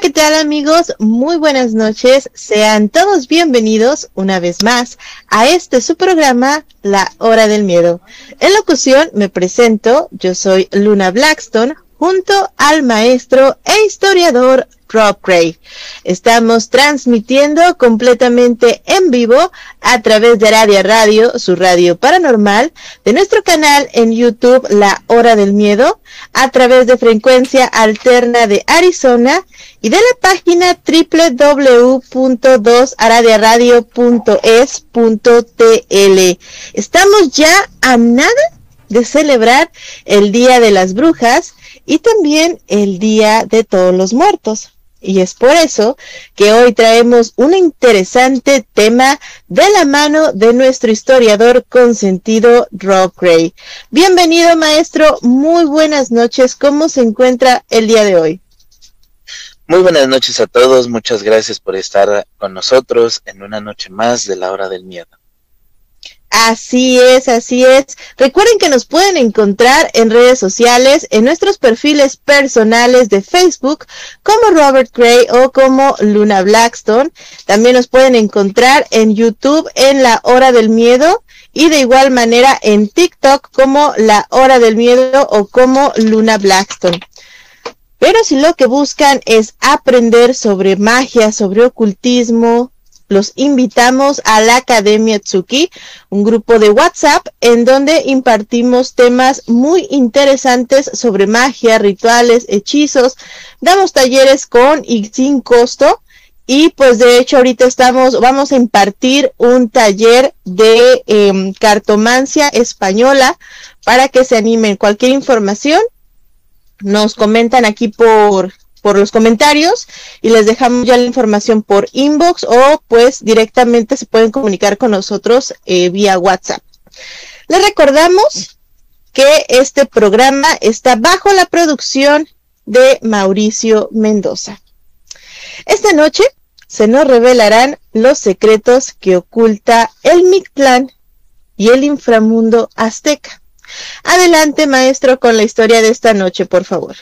¿Qué tal amigos? Muy buenas noches. Sean todos bienvenidos una vez más a este su programa, La Hora del Miedo. En locución me presento, yo soy Luna Blackstone, junto al maestro e historiador Rob Gray. Estamos transmitiendo completamente en vivo a través de Radio Radio, su radio paranormal, de nuestro canal en YouTube La Hora del Miedo, a través de frecuencia alterna de Arizona y de la página www.2aradiaradio.es.tl. Estamos ya a nada de celebrar el Día de las Brujas y también el Día de Todos los Muertos. Y es por eso que hoy traemos un interesante tema de la mano de nuestro historiador consentido Rob Gray. Bienvenido maestro, muy buenas noches. ¿Cómo se encuentra el día de hoy? Muy buenas noches a todos, muchas gracias por estar con nosotros en una noche más de la hora del miedo. Así es, así es. Recuerden que nos pueden encontrar en redes sociales, en nuestros perfiles personales de Facebook, como Robert Gray o como Luna Blackstone. También nos pueden encontrar en YouTube en La Hora del Miedo y de igual manera en TikTok como La Hora del Miedo o como Luna Blackstone. Pero si lo que buscan es aprender sobre magia, sobre ocultismo, los invitamos a la Academia Tsuki, un grupo de WhatsApp en donde impartimos temas muy interesantes sobre magia, rituales, hechizos. Damos talleres con y sin costo. Y pues de hecho ahorita estamos, vamos a impartir un taller de em, cartomancia española para que se animen. Cualquier información nos comentan aquí por por los comentarios y les dejamos ya la información por inbox o pues directamente se pueden comunicar con nosotros eh, vía WhatsApp. Les recordamos que este programa está bajo la producción de Mauricio Mendoza. Esta noche se nos revelarán los secretos que oculta el Mictlán y el inframundo azteca. Adelante, maestro, con la historia de esta noche, por favor.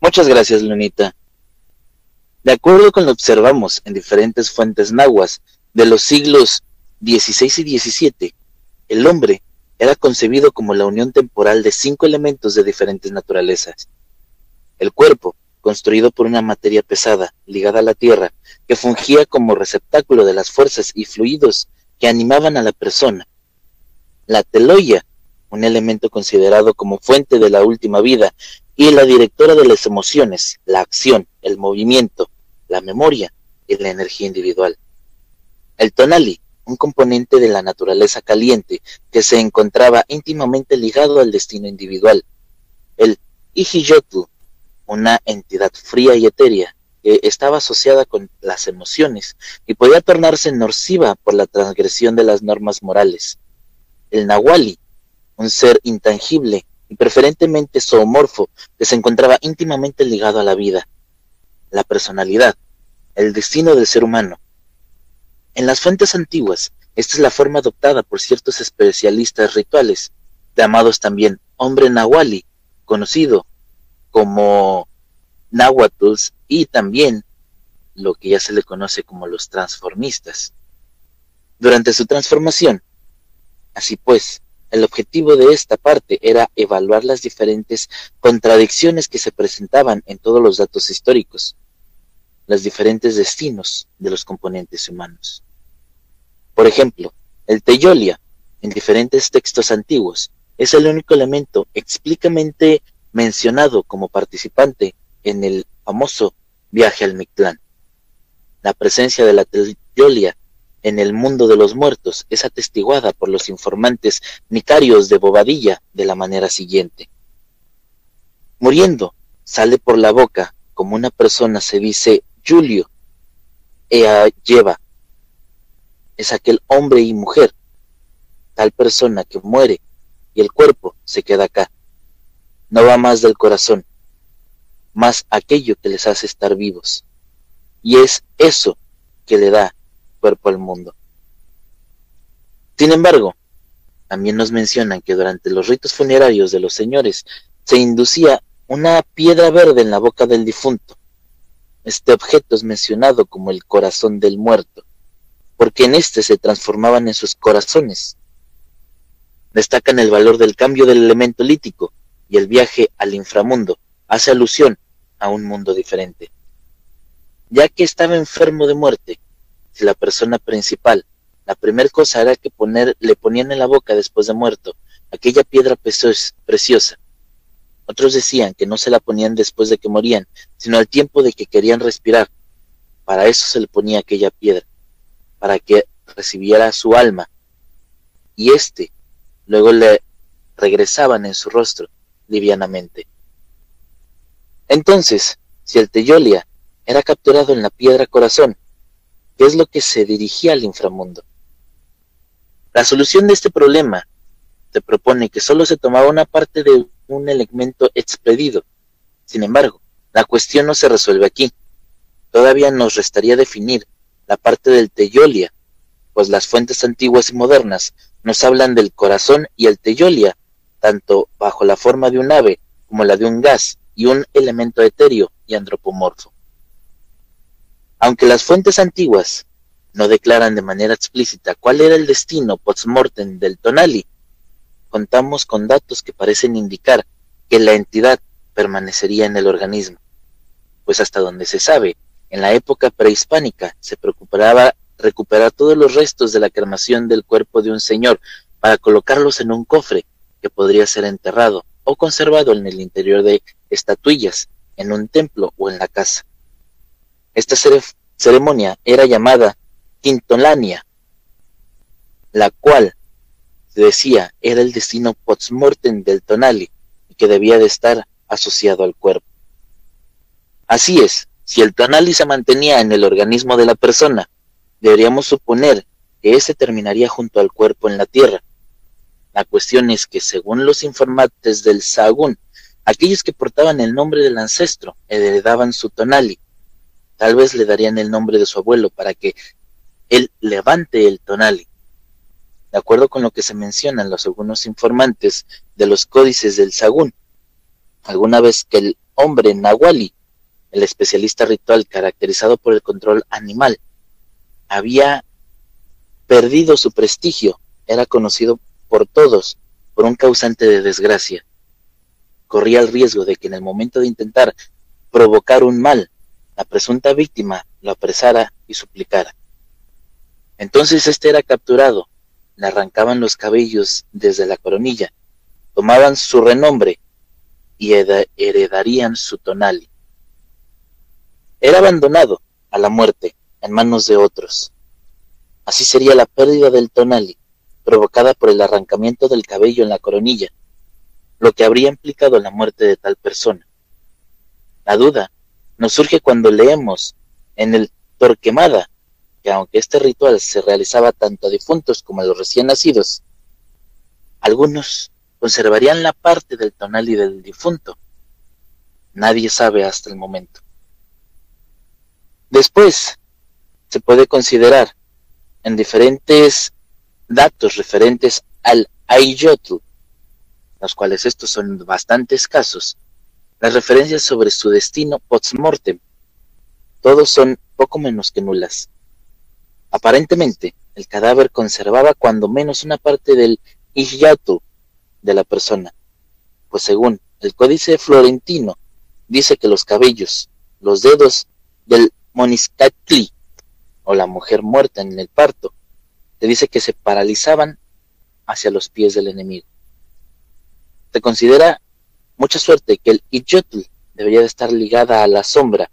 Muchas gracias, Lunita. De acuerdo con lo observamos en diferentes fuentes nahuas de los siglos XVI y XVII, el hombre era concebido como la unión temporal de cinco elementos de diferentes naturalezas. El cuerpo, construido por una materia pesada ligada a la tierra, que fungía como receptáculo de las fuerzas y fluidos que animaban a la persona. La teloya, un elemento considerado como fuente de la última vida y la directora de las emociones, la acción, el movimiento, la memoria y la energía individual. El tonali, un componente de la naturaleza caliente que se encontraba íntimamente ligado al destino individual. El Ijiyotl, una entidad fría y etérea que estaba asociada con las emociones y podía tornarse nociva por la transgresión de las normas morales. El Nahuali, un ser intangible preferentemente zoomorfo que se encontraba íntimamente ligado a la vida, la personalidad, el destino del ser humano. En las fuentes antiguas, esta es la forma adoptada por ciertos especialistas rituales, llamados también hombre nahuali, conocido como náhuatls y también lo que ya se le conoce como los transformistas. Durante su transformación, así pues, el objetivo de esta parte era evaluar las diferentes contradicciones que se presentaban en todos los datos históricos, los diferentes destinos de los componentes humanos. Por ejemplo, el Teyolia, en diferentes textos antiguos, es el único elemento explícitamente mencionado como participante en el famoso viaje al Mictlán. La presencia de la Teyolia en el mundo de los muertos es atestiguada por los informantes nicarios de Bobadilla de la manera siguiente. Muriendo, sale por la boca como una persona se dice Julio, ea lleva. Es aquel hombre y mujer, tal persona que muere y el cuerpo se queda acá. No va más del corazón, más aquello que les hace estar vivos. Y es eso que le da cuerpo al mundo. Sin embargo, también nos mencionan que durante los ritos funerarios de los señores se inducía una piedra verde en la boca del difunto. Este objeto es mencionado como el corazón del muerto, porque en éste se transformaban en sus corazones. Destacan el valor del cambio del elemento lítico y el viaje al inframundo hace alusión a un mundo diferente. Ya que estaba enfermo de muerte, la persona principal, la primera cosa era que poner, le ponían en la boca después de muerto aquella piedra preciosa. Otros decían que no se la ponían después de que morían, sino al tiempo de que querían respirar. Para eso se le ponía aquella piedra, para que recibiera su alma. Y éste luego le regresaban en su rostro livianamente. Entonces, si el Teyolia era capturado en la piedra corazón, que es lo que se dirigía al inframundo. La solución de este problema se propone que solo se tomaba una parte de un elemento expedido. Sin embargo, la cuestión no se resuelve aquí. Todavía nos restaría definir la parte del teyolia, pues las fuentes antiguas y modernas nos hablan del corazón y el teyolia, tanto bajo la forma de un ave como la de un gas y un elemento etéreo y antropomorfo. Aunque las fuentes antiguas no declaran de manera explícita cuál era el destino post-mortem del Tonali, contamos con datos que parecen indicar que la entidad permanecería en el organismo, pues hasta donde se sabe, en la época prehispánica se preocupaba recuperar todos los restos de la cremación del cuerpo de un señor para colocarlos en un cofre que podría ser enterrado o conservado en el interior de estatuillas, en un templo o en la casa. Esta ceremonia era llamada Quintolania, la cual, se decía, era el destino post-mortem del Tonali y que debía de estar asociado al cuerpo. Así es, si el Tonali se mantenía en el organismo de la persona, deberíamos suponer que éste terminaría junto al cuerpo en la tierra. La cuestión es que, según los informantes del Sagún, aquellos que portaban el nombre del ancestro heredaban su Tonali, Tal vez le darían el nombre de su abuelo para que él levante el tonali. De acuerdo con lo que se mencionan los algunos informantes de los códices del Sagún, alguna vez que el hombre Nahuali, el especialista ritual caracterizado por el control animal, había perdido su prestigio, era conocido por todos por un causante de desgracia. Corría el riesgo de que en el momento de intentar provocar un mal, la presunta víctima lo apresara y suplicara. Entonces éste era capturado, le arrancaban los cabellos desde la coronilla, tomaban su renombre y heredarían su tonali. Era abandonado a la muerte en manos de otros. Así sería la pérdida del tonali, provocada por el arrancamiento del cabello en la coronilla, lo que habría implicado la muerte de tal persona. La duda nos surge cuando leemos en el Torquemada que aunque este ritual se realizaba tanto a difuntos como a los recién nacidos, algunos conservarían la parte del tonal y del difunto. Nadie sabe hasta el momento. Después, se puede considerar en diferentes datos referentes al Ayotl, los cuales estos son bastante escasos, las referencias sobre su destino post-mortem, todos son poco menos que nulas. Aparentemente, el cadáver conservaba cuando menos una parte del Iyatu de la persona, pues según el códice florentino, dice que los cabellos, los dedos del Moniscatli, o la mujer muerta en el parto, te dice que se paralizaban hacia los pies del enemigo. Se considera mucha suerte que el Iyotl debería de estar ligada a la sombra,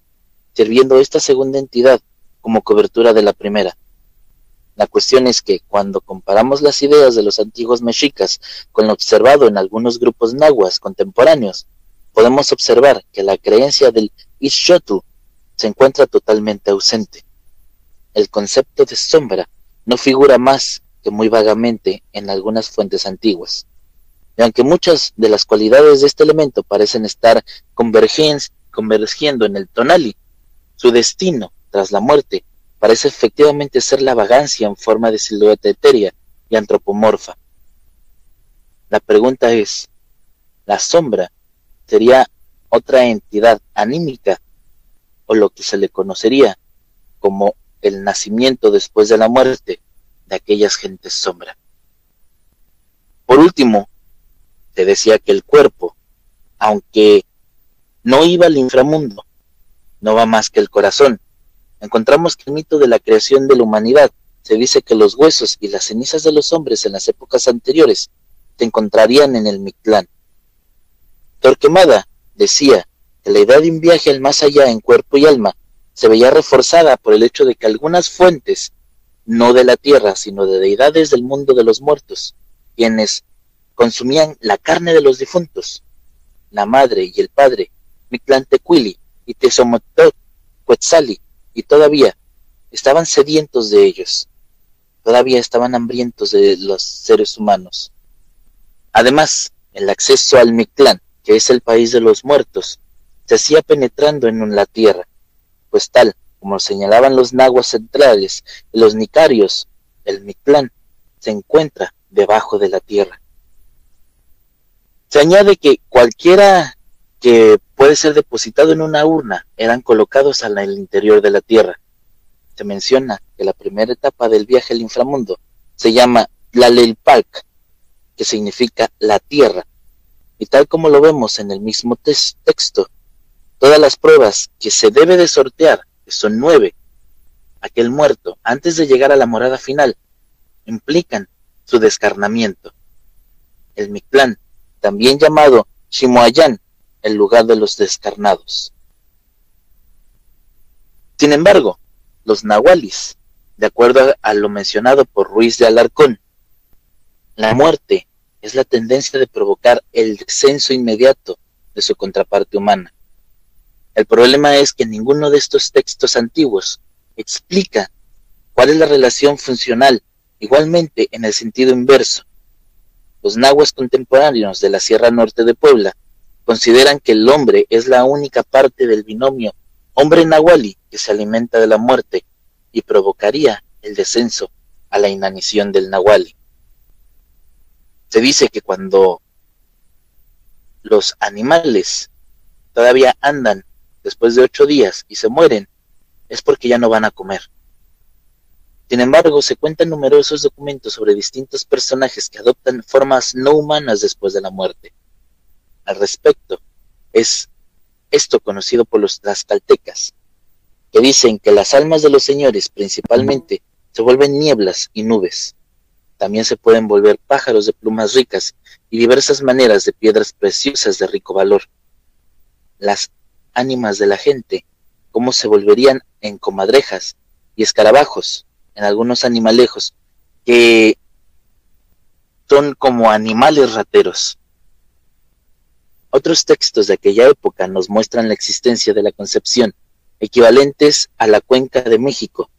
sirviendo esta segunda entidad como cobertura de la primera. La cuestión es que cuando comparamos las ideas de los antiguos mexicas con lo observado en algunos grupos nahuas contemporáneos, podemos observar que la creencia del Ixchotl se encuentra totalmente ausente. El concepto de sombra no figura más que muy vagamente en algunas fuentes antiguas. Y aunque muchas de las cualidades de este elemento parecen estar convergiendo en el tonali, su destino tras la muerte parece efectivamente ser la vagancia en forma de silueta etérea y antropomorfa. La pregunta es, ¿la sombra sería otra entidad anímica o lo que se le conocería como el nacimiento después de la muerte de aquellas gentes sombra? Por último, te decía que el cuerpo, aunque no iba al inframundo, no va más que el corazón. Encontramos que el mito de la creación de la humanidad se dice que los huesos y las cenizas de los hombres en las épocas anteriores se encontrarían en el Mictlán. Torquemada decía que la idea de un viaje al más allá en cuerpo y alma se veía reforzada por el hecho de que algunas fuentes, no de la tierra, sino de deidades del mundo de los muertos, quienes consumían la carne de los difuntos. La madre y el padre, Mictlantecuili y Tesomotot, Quetzali, y todavía estaban sedientos de ellos. Todavía estaban hambrientos de los seres humanos. Además, el acceso al Mictlán, que es el país de los muertos, se hacía penetrando en la tierra, pues tal como señalaban los nahuas centrales y los nicarios, el Mictlán se encuentra debajo de la tierra. Se añade que cualquiera que puede ser depositado en una urna eran colocados el interior de la tierra. Se menciona que la primera etapa del viaje al inframundo se llama Tlalelpalc, que significa la tierra, y tal como lo vemos en el mismo texto, todas las pruebas que se debe de sortear, que son nueve, aquel muerto, antes de llegar a la morada final, implican su descarnamiento. El Mictlán también llamado Shimoayán, el lugar de los descarnados. Sin embargo, los nahualis, de acuerdo a lo mencionado por Ruiz de Alarcón, la muerte es la tendencia de provocar el descenso inmediato de su contraparte humana. El problema es que ninguno de estos textos antiguos explica cuál es la relación funcional, igualmente en el sentido inverso, los nahuas contemporáneos de la Sierra Norte de Puebla consideran que el hombre es la única parte del binomio hombre nahuali que se alimenta de la muerte y provocaría el descenso a la inanición del nahuali. Se dice que cuando los animales todavía andan después de ocho días y se mueren, es porque ya no van a comer. Sin embargo, se cuentan numerosos documentos sobre distintos personajes que adoptan formas no humanas después de la muerte. Al respecto, es esto conocido por los tlaxcaltecas, que dicen que las almas de los señores principalmente se vuelven nieblas y nubes. También se pueden volver pájaros de plumas ricas y diversas maneras de piedras preciosas de rico valor. Las ánimas de la gente, como se volverían en comadrejas y escarabajos, en algunos animalejos que son como animales rateros. Otros textos de aquella época nos muestran la existencia de la concepción, equivalentes a la cuenca de México.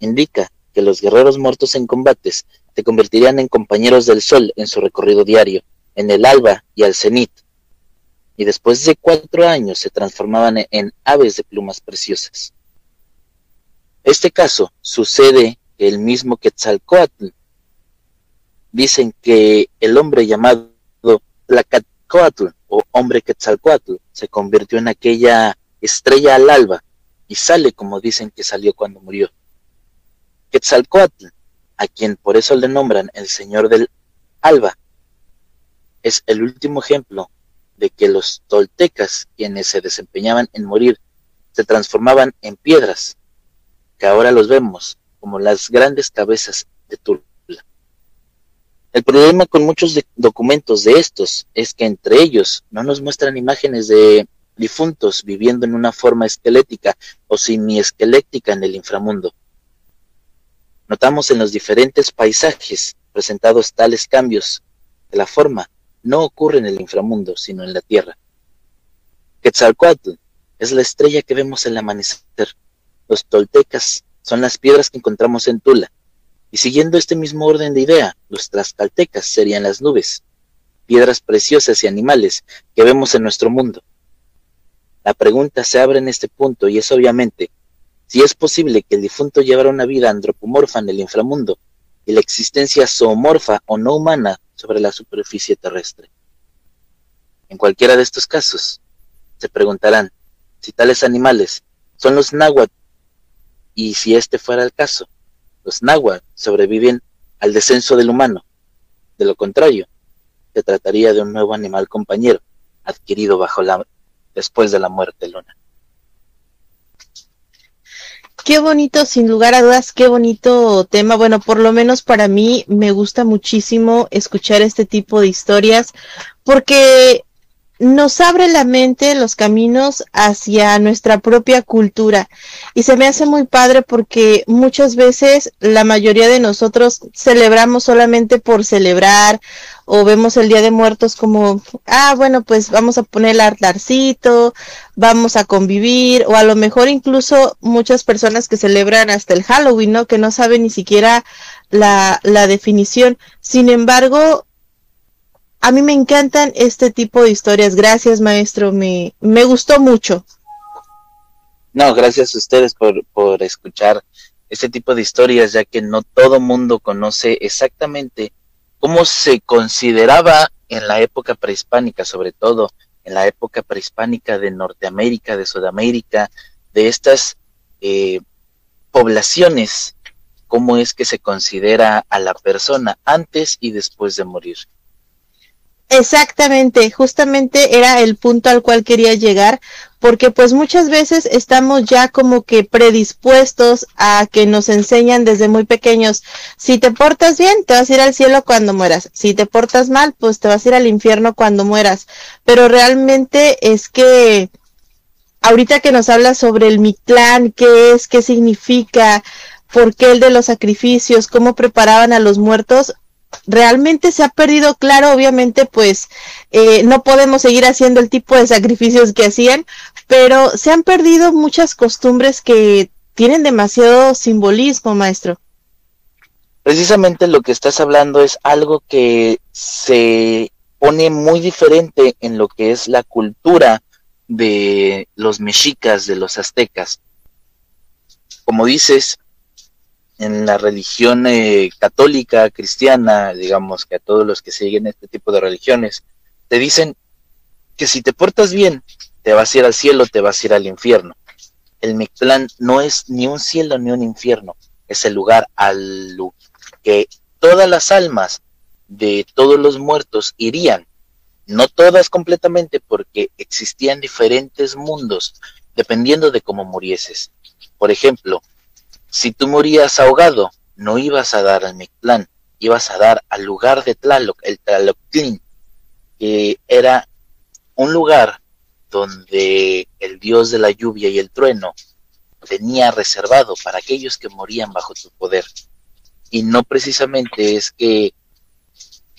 Indica que los guerreros muertos en combates se convertirían en compañeros del sol en su recorrido diario, en el alba y al cenit, y después de cuatro años se transformaban en aves de plumas preciosas. Este caso sucede que el mismo Quetzalcoatl. Dicen que el hombre llamado Tlacatcoatl o hombre Quetzalcoatl se convirtió en aquella estrella al alba y sale como dicen que salió cuando murió. Quetzalcoatl, a quien por eso le nombran el señor del alba, es el último ejemplo de que los toltecas, quienes se desempeñaban en morir, se transformaban en piedras que ahora los vemos como las grandes cabezas de Tula. El problema con muchos documentos de estos es que entre ellos no nos muestran imágenes de difuntos viviendo en una forma esquelética o semi-esquelética en el inframundo. Notamos en los diferentes paisajes presentados tales cambios de la forma no ocurre en el inframundo, sino en la tierra. Quetzalcoatl es la estrella que vemos el amanecer. Los toltecas son las piedras que encontramos en Tula. Y siguiendo este mismo orden de idea, los tlaxcaltecas serían las nubes, piedras preciosas y animales que vemos en nuestro mundo. La pregunta se abre en este punto y es obviamente si es posible que el difunto llevara una vida antropomorfa en el inframundo y la existencia zoomorfa o no humana sobre la superficie terrestre. En cualquiera de estos casos, se preguntarán si tales animales son los náhuatl y si este fuera el caso, los náhuatl sobreviven al descenso del humano. De lo contrario, se trataría de un nuevo animal compañero adquirido bajo la después de la muerte, Luna. Qué bonito, sin lugar a dudas, qué bonito tema. Bueno, por lo menos para mí me gusta muchísimo escuchar este tipo de historias porque nos abre la mente los caminos hacia nuestra propia cultura y se me hace muy padre porque muchas veces la mayoría de nosotros celebramos solamente por celebrar o vemos el Día de Muertos como, ah, bueno, pues vamos a poner el altarcito, vamos a convivir o a lo mejor incluso muchas personas que celebran hasta el Halloween, ¿no? Que no saben ni siquiera la, la definición. Sin embargo, a mí me encantan este tipo de historias. Gracias, maestro. Me, me gustó mucho. No, gracias a ustedes por, por escuchar este tipo de historias, ya que no todo mundo conoce exactamente cómo se consideraba en la época prehispánica, sobre todo en la época prehispánica de Norteamérica, de Sudamérica, de estas eh, poblaciones, cómo es que se considera a la persona antes y después de morir. Exactamente, justamente era el punto al cual quería llegar, porque pues muchas veces estamos ya como que predispuestos a que nos enseñan desde muy pequeños, si te portas bien, te vas a ir al cielo cuando mueras, si te portas mal, pues te vas a ir al infierno cuando mueras, pero realmente es que ahorita que nos habla sobre el Mictlán, qué es, qué significa, por qué el de los sacrificios, cómo preparaban a los muertos, realmente se ha perdido claro, obviamente pues eh, no podemos seguir haciendo el tipo de sacrificios que hacían, pero se han perdido muchas costumbres que tienen demasiado simbolismo, maestro. Precisamente lo que estás hablando es algo que se pone muy diferente en lo que es la cultura de los mexicas, de los aztecas. Como dices, en la religión eh, católica, cristiana, digamos que a todos los que siguen este tipo de religiones, te dicen que si te portas bien, te vas a ir al cielo, te vas a ir al infierno. El Mictlán no es ni un cielo ni un infierno, es el lugar al que todas las almas de todos los muertos irían, no todas completamente porque existían diferentes mundos dependiendo de cómo murieses. Por ejemplo, si tú morías ahogado, no ibas a dar al Mictlán, ibas a dar al lugar de Tlaloc, el Tlaloctlin, que era un lugar donde el dios de la lluvia y el trueno tenía reservado para aquellos que morían bajo tu poder. Y no precisamente es que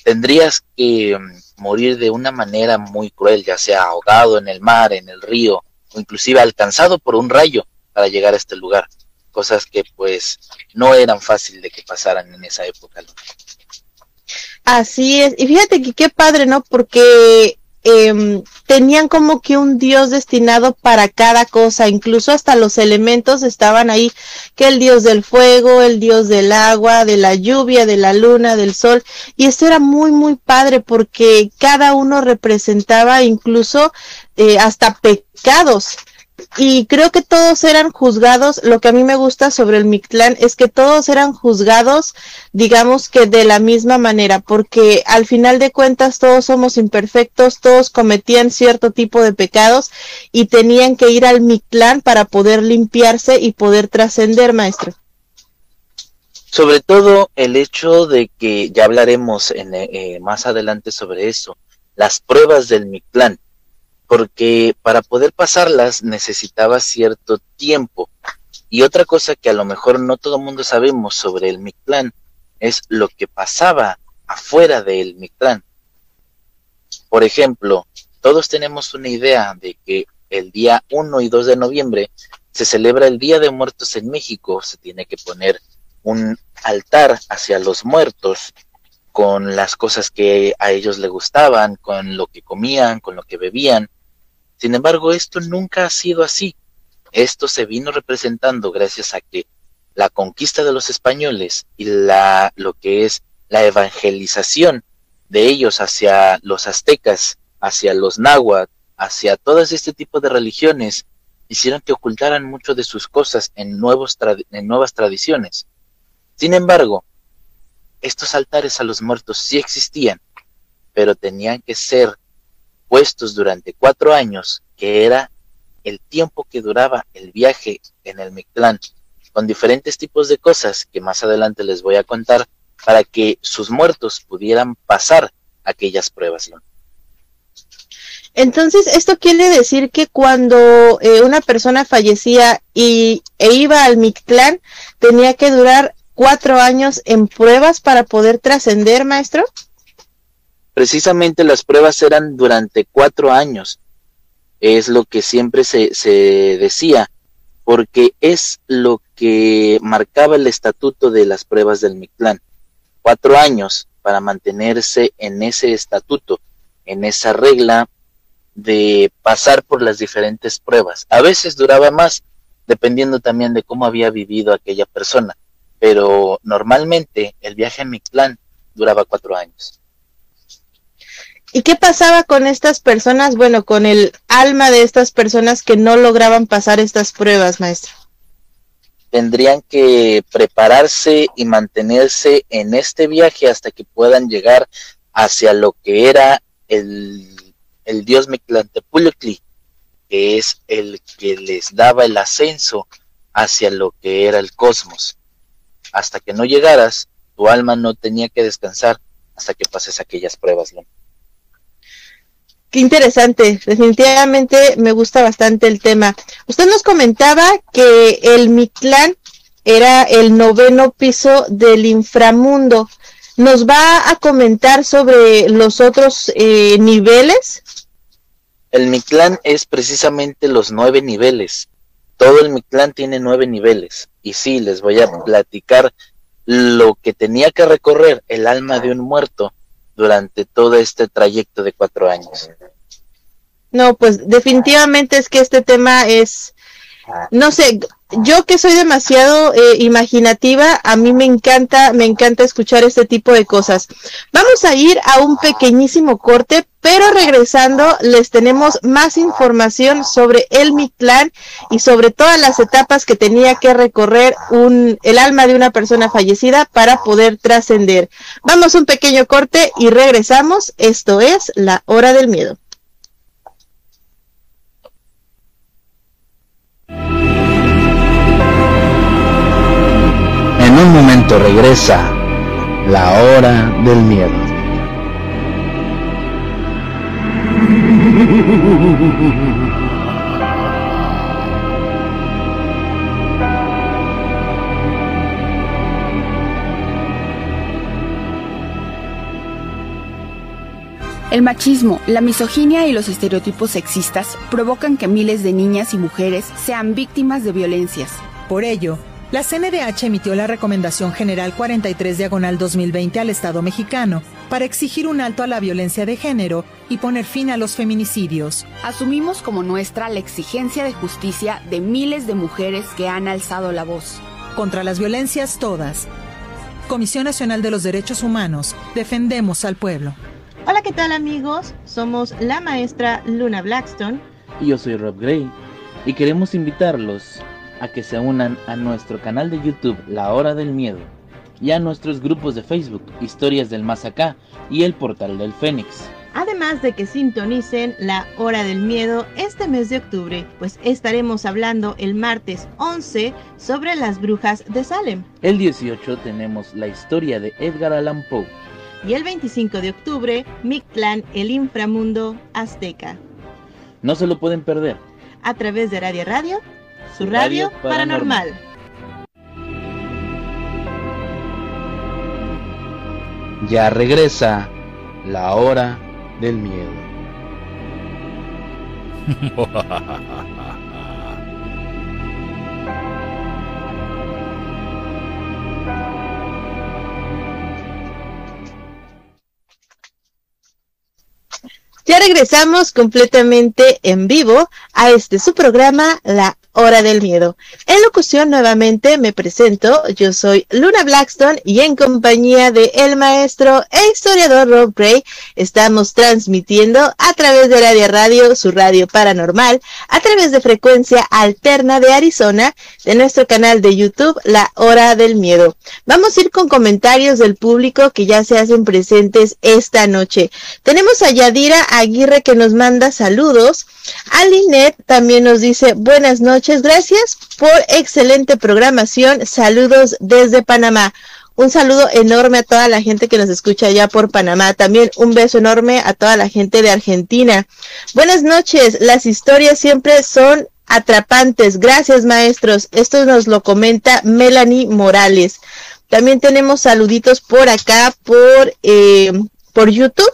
tendrías que mm, morir de una manera muy cruel, ya sea ahogado en el mar, en el río, o inclusive alcanzado por un rayo para llegar a este lugar cosas que pues no eran fácil de que pasaran en esa época. Así es, y fíjate que qué padre, ¿no? Porque eh, tenían como que un dios destinado para cada cosa, incluso hasta los elementos estaban ahí, que el dios del fuego, el dios del agua, de la lluvia, de la luna, del sol, y esto era muy, muy padre porque cada uno representaba incluso eh, hasta pecados y creo que todos eran juzgados, lo que a mí me gusta sobre el Mictlán es que todos eran juzgados, digamos que de la misma manera, porque al final de cuentas todos somos imperfectos, todos cometían cierto tipo de pecados y tenían que ir al Mictlán para poder limpiarse y poder trascender, maestro. Sobre todo el hecho de que ya hablaremos en, eh, más adelante sobre eso, las pruebas del Mictlán porque para poder pasarlas necesitaba cierto tiempo. Y otra cosa que a lo mejor no todo el mundo sabemos sobre el Mictlán es lo que pasaba afuera del Mictlán. Por ejemplo, todos tenemos una idea de que el día 1 y 2 de noviembre se celebra el Día de Muertos en México, se tiene que poner un altar hacia los muertos con las cosas que a ellos les gustaban, con lo que comían, con lo que bebían. Sin embargo, esto nunca ha sido así. Esto se vino representando gracias a que la conquista de los españoles y la, lo que es la evangelización de ellos hacia los aztecas, hacia los náhuatl, hacia todo este tipo de religiones, hicieron que ocultaran mucho de sus cosas en, nuevos en nuevas tradiciones. Sin embargo, estos altares a los muertos sí existían, pero tenían que ser puestos durante cuatro años, que era el tiempo que duraba el viaje en el Mictlán, con diferentes tipos de cosas que más adelante les voy a contar para que sus muertos pudieran pasar aquellas pruebas. Entonces, esto quiere decir que cuando eh, una persona fallecía y, e iba al Mictlán, tenía que durar cuatro años en pruebas para poder trascender, maestro? Precisamente las pruebas eran durante cuatro años. Es lo que siempre se, se decía, porque es lo que marcaba el estatuto de las pruebas del Mictlán. Cuatro años para mantenerse en ese estatuto, en esa regla de pasar por las diferentes pruebas. A veces duraba más, dependiendo también de cómo había vivido aquella persona pero normalmente el viaje a Mictlán duraba cuatro años. ¿Y qué pasaba con estas personas? Bueno, con el alma de estas personas que no lograban pasar estas pruebas, maestro. Tendrían que prepararse y mantenerse en este viaje hasta que puedan llegar hacia lo que era el, el dios Mictlantepulcli, que es el que les daba el ascenso hacia lo que era el cosmos hasta que no llegaras, tu alma no tenía que descansar hasta que pases aquellas pruebas. Qué interesante, definitivamente me gusta bastante el tema. Usted nos comentaba que el Mictlán era el noveno piso del inframundo. ¿Nos va a comentar sobre los otros eh, niveles? El Mictlán es precisamente los nueve niveles. Todo el Mictlán tiene nueve niveles. Y sí, les voy a platicar lo que tenía que recorrer el alma de un muerto durante todo este trayecto de cuatro años. No, pues definitivamente es que este tema es, no sé, yo que soy demasiado eh, imaginativa, a mí me encanta, me encanta escuchar este tipo de cosas. Vamos a ir a un pequeñísimo corte, pero regresando les tenemos más información sobre el Mictlán y sobre todas las etapas que tenía que recorrer el alma de una persona fallecida para poder trascender. Vamos a un pequeño corte y regresamos. Esto es la hora del miedo. Regresa la hora del miedo. El machismo, la misoginia y los estereotipos sexistas provocan que miles de niñas y mujeres sean víctimas de violencias. Por ello, la CNDH emitió la Recomendación General 43 Diagonal 2020 al Estado mexicano para exigir un alto a la violencia de género y poner fin a los feminicidios. Asumimos como nuestra la exigencia de justicia de miles de mujeres que han alzado la voz. Contra las violencias todas. Comisión Nacional de los Derechos Humanos, defendemos al pueblo. Hola, ¿qué tal amigos? Somos la maestra Luna Blackstone. Y yo soy Rob Gray. Y queremos invitarlos a que se unan a nuestro canal de YouTube La Hora del Miedo y a nuestros grupos de Facebook Historias del Más Acá y el Portal del Fénix. Además de que sintonicen la hora del miedo este mes de octubre, pues estaremos hablando el martes 11 sobre las brujas de Salem. El 18 tenemos la historia de Edgar Allan Poe. Y el 25 de octubre, Mictlán, el inframundo azteca. No se lo pueden perder. A través de Radio Radio, su radio, paranormal. Ya regresa la hora del miedo. Ya regresamos completamente en vivo a este su programa La Hora del Miedo. En locución nuevamente me presento, yo soy Luna Blackstone y en compañía de el maestro e historiador Rob Gray estamos transmitiendo a través de Radio Radio, su radio paranormal, a través de frecuencia alterna de Arizona, de nuestro canal de YouTube La Hora del Miedo. Vamos a ir con comentarios del público que ya se hacen presentes esta noche. Tenemos a Yadira Aguirre que nos manda saludos. Alinet también nos dice buenas noches, gracias por excelente programación, saludos desde Panamá. Un saludo enorme a toda la gente que nos escucha allá por Panamá. También un beso enorme a toda la gente de Argentina. Buenas noches. Las historias siempre son atrapantes. Gracias, maestros. Esto nos lo comenta Melanie Morales. También tenemos saluditos por acá, por, eh, por YouTube.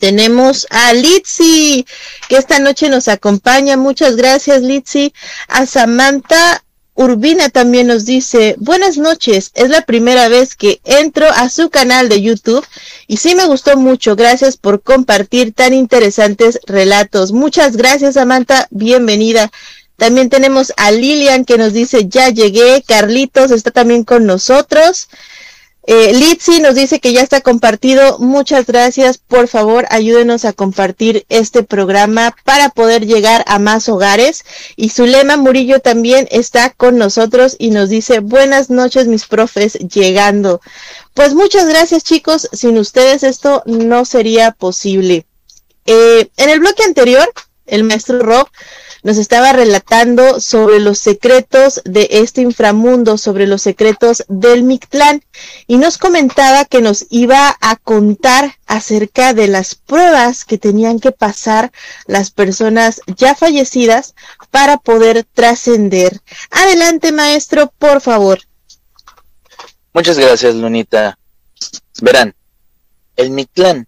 Tenemos a Litsi, que esta noche nos acompaña. Muchas gracias, Litsi. A Samantha Urbina también nos dice, buenas noches, es la primera vez que entro a su canal de YouTube y sí me gustó mucho, gracias por compartir tan interesantes relatos. Muchas gracias Samantha, bienvenida. También tenemos a Lilian que nos dice, ya llegué, Carlitos está también con nosotros. Eh, Litsi nos dice que ya está compartido. Muchas gracias. Por favor, ayúdenos a compartir este programa para poder llegar a más hogares. Y Zulema Murillo también está con nosotros y nos dice buenas noches, mis profes, llegando. Pues muchas gracias, chicos. Sin ustedes esto no sería posible. Eh, en el bloque anterior, el maestro Rob nos estaba relatando sobre los secretos de este inframundo, sobre los secretos del Mictlán, y nos comentaba que nos iba a contar acerca de las pruebas que tenían que pasar las personas ya fallecidas para poder trascender. Adelante, maestro, por favor. Muchas gracias, Lunita. Verán, el Mictlán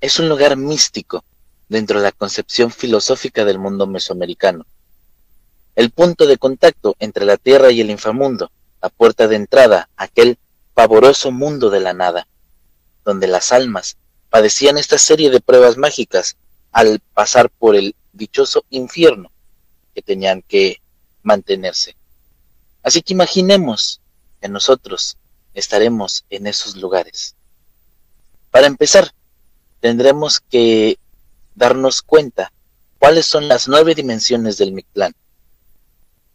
es un lugar místico dentro de la concepción filosófica del mundo mesoamericano. El punto de contacto entre la tierra y el inframundo, la puerta de entrada a aquel pavoroso mundo de la nada, donde las almas padecían esta serie de pruebas mágicas al pasar por el dichoso infierno que tenían que mantenerse. Así que imaginemos que nosotros estaremos en esos lugares. Para empezar, tendremos que darnos cuenta cuáles son las nueve dimensiones del Mictlán,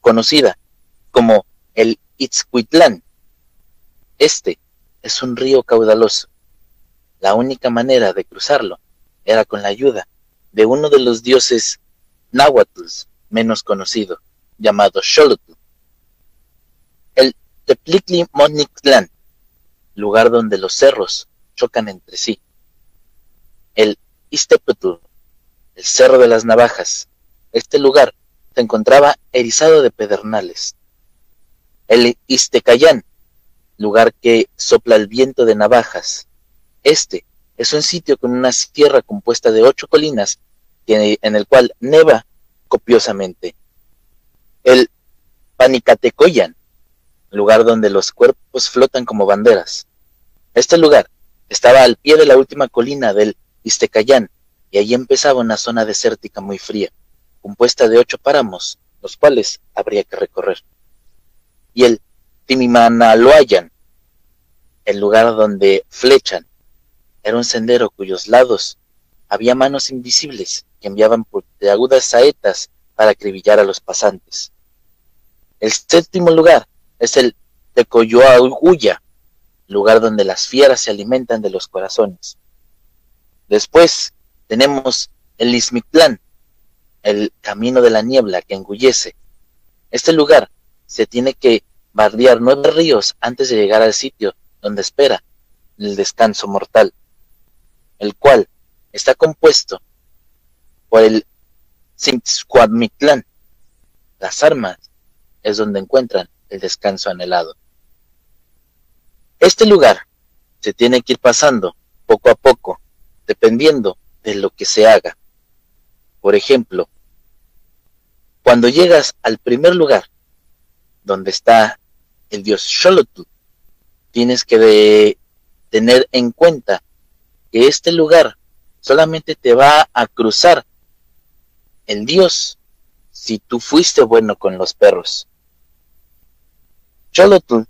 conocida como el Itzcuitlán. Este es un río caudaloso. La única manera de cruzarlo era con la ayuda de uno de los dioses náhuatl menos conocido, llamado Xolotl. El Teplicli Monictlán, lugar donde los cerros chocan entre sí. El Istepetl, el Cerro de las Navajas. Este lugar se encontraba erizado de pedernales. El Istecayán, lugar que sopla el viento de navajas. Este es un sitio con una sierra compuesta de ocho colinas en el cual neva copiosamente. El Panicatecoyan, lugar donde los cuerpos flotan como banderas. Este lugar estaba al pie de la última colina del Istecayán, y allí empezaba una zona desértica muy fría, compuesta de ocho páramos, los cuales habría que recorrer. Y el Timimanaloayan, el lugar donde flechan, era un sendero cuyos lados había manos invisibles que enviaban de agudas saetas para acribillar a los pasantes. El séptimo lugar es el Tecoyoahuya, lugar donde las fieras se alimentan de los corazones. Después tenemos el Ismictlán, el camino de la niebla que engullece. Este lugar se tiene que bardear nueve ríos antes de llegar al sitio donde espera el descanso mortal, el cual está compuesto por el Sintzcuadmictlán. Las armas es donde encuentran el descanso anhelado. Este lugar se tiene que ir pasando poco a poco, dependiendo de lo que se haga. Por ejemplo, cuando llegas al primer lugar, donde está el dios Xolotl, tienes que tener en cuenta que este lugar solamente te va a cruzar el dios si tú fuiste bueno con los perros. Xolotl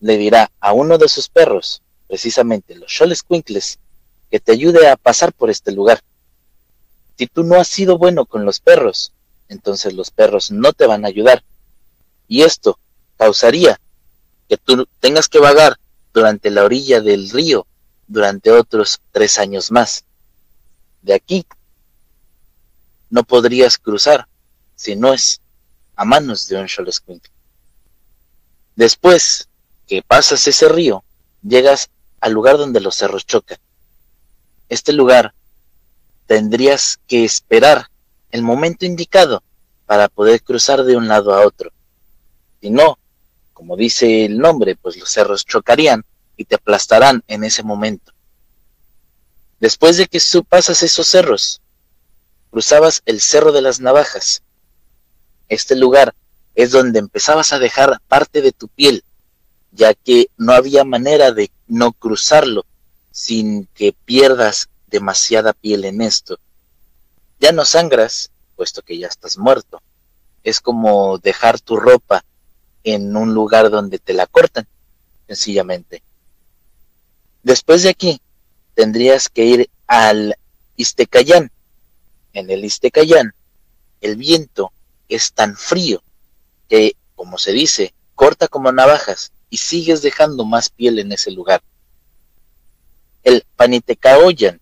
le dirá a uno de sus perros, precisamente los Xolescuincles, que te ayude a pasar por este lugar. Si tú no has sido bueno con los perros, entonces los perros no te van a ayudar. Y esto causaría que tú tengas que vagar durante la orilla del río durante otros tres años más. De aquí no podrías cruzar si no es a manos de un Xolescuincle. Después que pasas ese río, llegas al lugar donde los cerros chocan. Este lugar tendrías que esperar el momento indicado para poder cruzar de un lado a otro. Si no, como dice el nombre, pues los cerros chocarían y te aplastarán en ese momento. Después de que pasas esos cerros, cruzabas el Cerro de las Navajas. Este lugar es donde empezabas a dejar parte de tu piel, ya que no había manera de no cruzarlo sin que pierdas demasiada piel en esto. Ya no sangras, puesto que ya estás muerto. Es como dejar tu ropa en un lugar donde te la cortan, sencillamente. Después de aquí, tendrías que ir al Istecayán. En el Istecayán, el viento es tan frío que, como se dice, corta como navajas y sigues dejando más piel en ese lugar. El Panitecaoyan,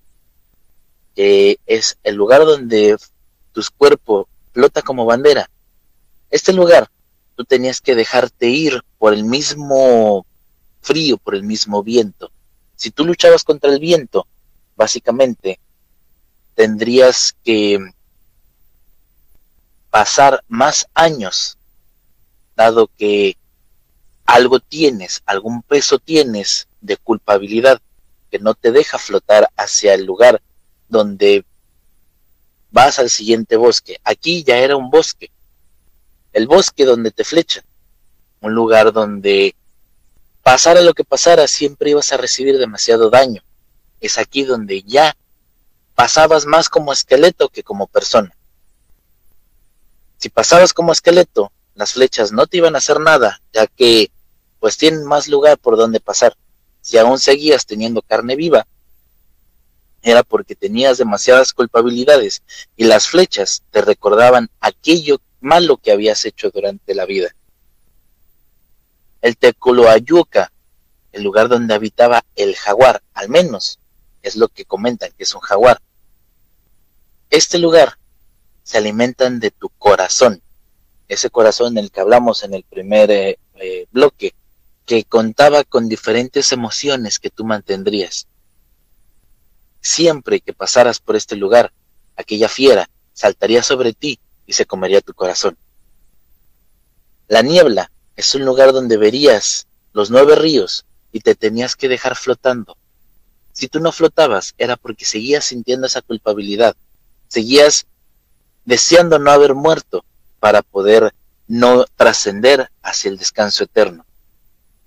que es el lugar donde tu cuerpo flota como bandera. Este lugar, tú tenías que dejarte ir por el mismo frío, por el mismo viento. Si tú luchabas contra el viento, básicamente tendrías que pasar más años dado que algo tienes, algún peso tienes de culpabilidad que no te deja flotar hacia el lugar donde vas al siguiente bosque. Aquí ya era un bosque, el bosque donde te flechan, un lugar donde pasara lo que pasara siempre ibas a recibir demasiado daño. Es aquí donde ya pasabas más como esqueleto que como persona. Si pasabas como esqueleto, las flechas no te iban a hacer nada, ya que pues tienen más lugar por donde pasar. Si aún seguías teniendo carne viva, era porque tenías demasiadas culpabilidades y las flechas te recordaban aquello malo que habías hecho durante la vida. El Tecoloayuca, el lugar donde habitaba el jaguar, al menos es lo que comentan que es un jaguar. Este lugar se alimentan de tu corazón ese corazón en el que hablamos en el primer eh, eh, bloque, que contaba con diferentes emociones que tú mantendrías. Siempre que pasaras por este lugar, aquella fiera saltaría sobre ti y se comería tu corazón. La niebla es un lugar donde verías los nueve ríos y te tenías que dejar flotando. Si tú no flotabas era porque seguías sintiendo esa culpabilidad, seguías deseando no haber muerto, para poder no trascender hacia el descanso eterno.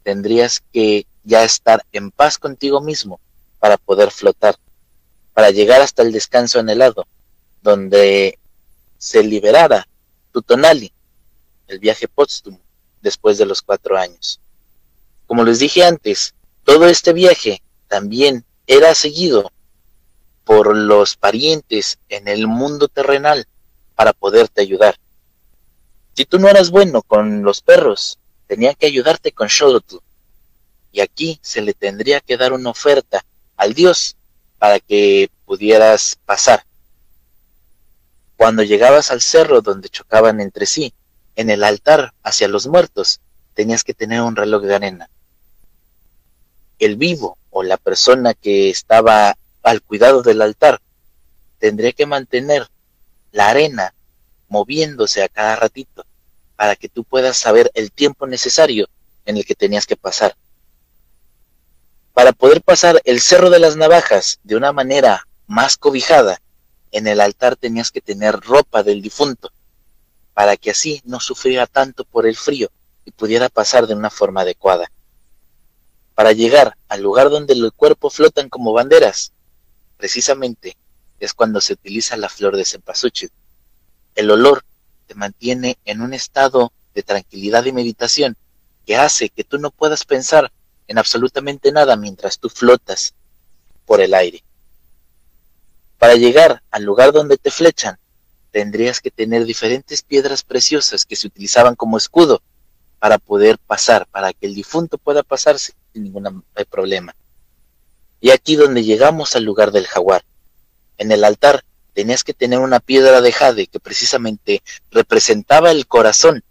Tendrías que ya estar en paz contigo mismo para poder flotar, para llegar hasta el descanso anhelado, donde se liberara tu tonali, el viaje póstumo, después de los cuatro años. Como les dije antes, todo este viaje también era seguido por los parientes en el mundo terrenal para poderte ayudar. Si tú no eras bueno con los perros, tenía que ayudarte con Xolotl. Y aquí se le tendría que dar una oferta al dios para que pudieras pasar. Cuando llegabas al cerro donde chocaban entre sí, en el altar hacia los muertos, tenías que tener un reloj de arena. El vivo o la persona que estaba al cuidado del altar tendría que mantener la arena moviéndose a cada ratito para que tú puedas saber el tiempo necesario en el que tenías que pasar. Para poder pasar el Cerro de las Navajas de una manera más cobijada, en el altar tenías que tener ropa del difunto, para que así no sufriera tanto por el frío y pudiera pasar de una forma adecuada. Para llegar al lugar donde el cuerpo flotan como banderas, precisamente es cuando se utiliza la flor de cempasúchil. El olor te mantiene en un estado de tranquilidad y meditación que hace que tú no puedas pensar en absolutamente nada mientras tú flotas por el aire. Para llegar al lugar donde te flechan, tendrías que tener diferentes piedras preciosas que se utilizaban como escudo para poder pasar, para que el difunto pueda pasar sin ningún problema. Y aquí donde llegamos al lugar del jaguar. En el altar tenías que tener una piedra de jade que precisamente representaba el corazón.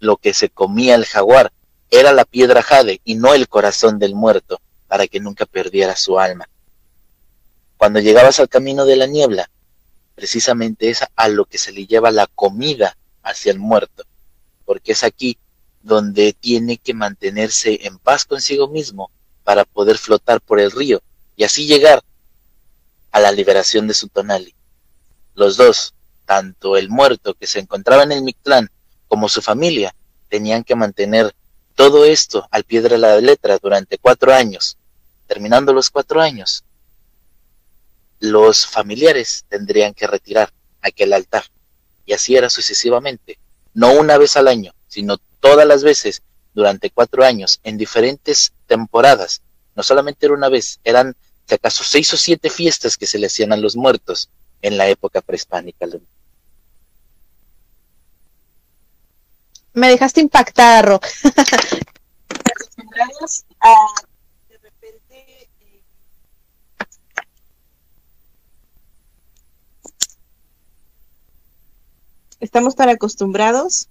Lo que se comía el jaguar era la piedra jade y no el corazón del muerto, para que nunca perdiera su alma. Cuando llegabas al camino de la niebla, precisamente es a lo que se le lleva la comida hacia el muerto, porque es aquí donde tiene que mantenerse en paz consigo mismo para poder flotar por el río y así llegar a la liberación de su tonali. Los dos, tanto el muerto que se encontraba en el Mictlán como su familia, tenían que mantener todo esto al pie de la letra durante cuatro años. Terminando los cuatro años, los familiares tendrían que retirar aquel altar. Y así era sucesivamente, no una vez al año, sino todas las veces durante cuatro años, en diferentes temporadas. No solamente era una vez, eran si acaso seis o siete fiestas que se le hacían a los muertos en la época prehispánica. Me dejaste impactada, Rock. estamos tan acostumbrados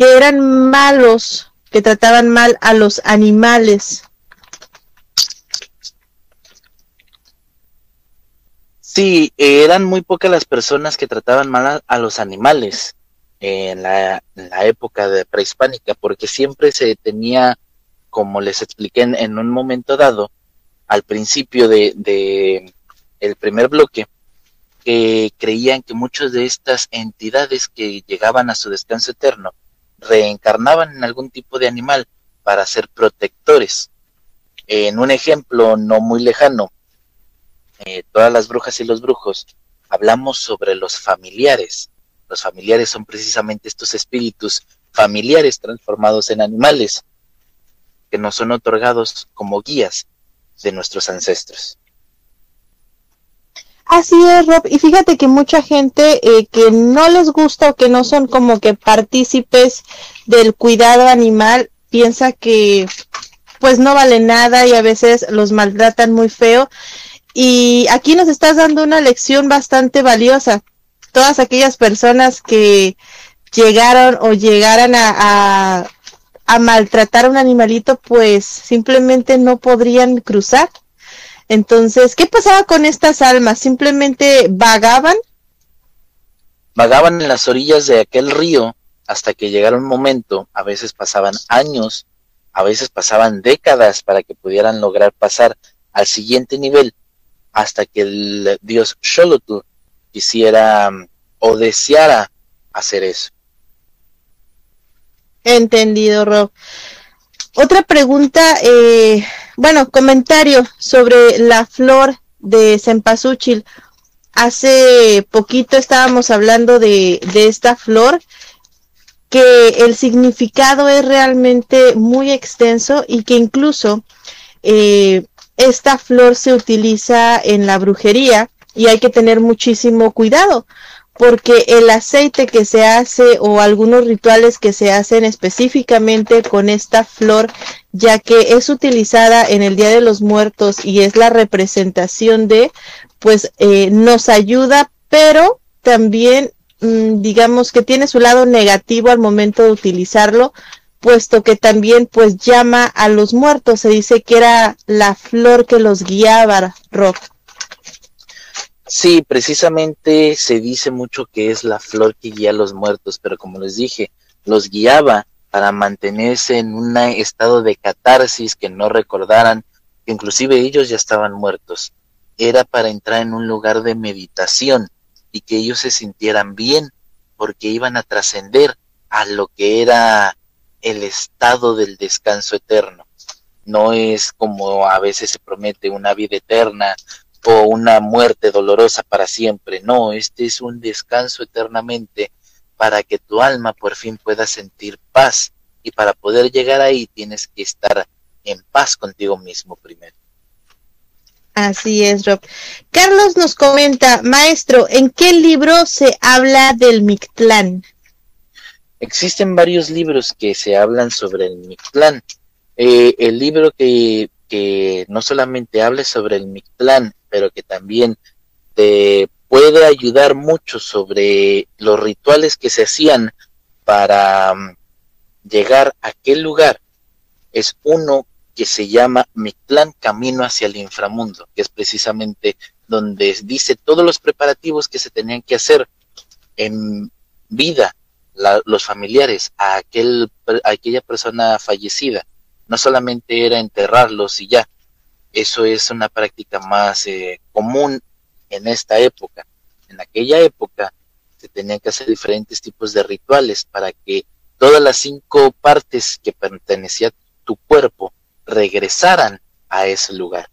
que eran malos, que trataban mal a los animales. Sí, eran muy pocas las personas que trataban mal a, los animales en la, época de prehispánica, porque siempre se tenía, como les expliqué en, un momento dado, al principio de, de el primer bloque, que creían que muchas de estas entidades que llegaban a su descanso eterno reencarnaban en algún tipo de animal para ser protectores. En un ejemplo no muy lejano, eh, todas las brujas y los brujos, hablamos sobre los familiares. Los familiares son precisamente estos espíritus familiares transformados en animales que nos son otorgados como guías de nuestros ancestros. Así es, Rob. Y fíjate que mucha gente eh, que no les gusta o que no son como que partícipes del cuidado animal piensa que pues no vale nada y a veces los maltratan muy feo. Y aquí nos estás dando una lección bastante valiosa. Todas aquellas personas que llegaron o llegaran a, a, a maltratar a un animalito, pues simplemente no podrían cruzar entonces, ¿qué pasaba con estas almas? ¿Simplemente vagaban? Vagaban en las orillas de aquel río hasta que llegara un momento, a veces pasaban años, a veces pasaban décadas para que pudieran lograr pasar al siguiente nivel, hasta que el dios Xolotl quisiera mm, o deseara hacer eso. Entendido, Rob. Otra pregunta, eh, bueno, comentario sobre la flor de cempasúchil. Hace poquito estábamos hablando de, de esta flor, que el significado es realmente muy extenso y que incluso eh, esta flor se utiliza en la brujería y hay que tener muchísimo cuidado porque el aceite que se hace o algunos rituales que se hacen específicamente con esta flor, ya que es utilizada en el Día de los Muertos y es la representación de, pues eh, nos ayuda, pero también mm, digamos que tiene su lado negativo al momento de utilizarlo, puesto que también pues llama a los muertos, se dice que era la flor que los guiaba, Rob. Sí, precisamente se dice mucho que es la flor que guía a los muertos, pero como les dije, los guiaba para mantenerse en un estado de catarsis, que no recordaran que inclusive ellos ya estaban muertos. Era para entrar en un lugar de meditación y que ellos se sintieran bien, porque iban a trascender a lo que era el estado del descanso eterno. No es como a veces se promete una vida eterna o una muerte dolorosa para siempre. No, este es un descanso eternamente para que tu alma por fin pueda sentir paz. Y para poder llegar ahí tienes que estar en paz contigo mismo primero. Así es, Rob. Carlos nos comenta, maestro, ¿en qué libro se habla del Mictlán? Existen varios libros que se hablan sobre el Mictlán. Eh, el libro que, que no solamente habla sobre el Mictlán, pero que también te puede ayudar mucho sobre los rituales que se hacían para mm, llegar a aquel lugar. Es uno que se llama Mictlán Camino hacia el Inframundo, que es precisamente donde dice todos los preparativos que se tenían que hacer en vida los familiares a, aquel, a aquella persona fallecida. No solamente era enterrarlos y ya, eso es una práctica más eh, común en esta época. En aquella época se tenían que hacer diferentes tipos de rituales para que todas las cinco partes que pertenecían a tu cuerpo regresaran a ese lugar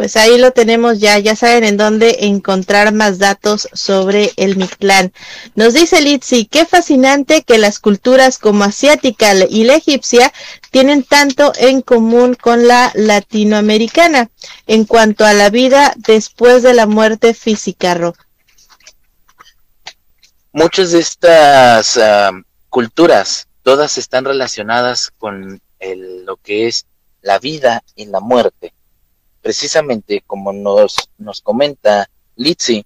pues ahí lo tenemos ya, ya saben en dónde encontrar más datos sobre el Mictlán. Nos dice Litsi, qué fascinante que las culturas como asiática y la egipcia tienen tanto en común con la latinoamericana en cuanto a la vida después de la muerte física, Rob. Muchas de estas ah, culturas, todas están relacionadas con lo que es la vida y la muerte precisamente como nos, nos comenta Litsi,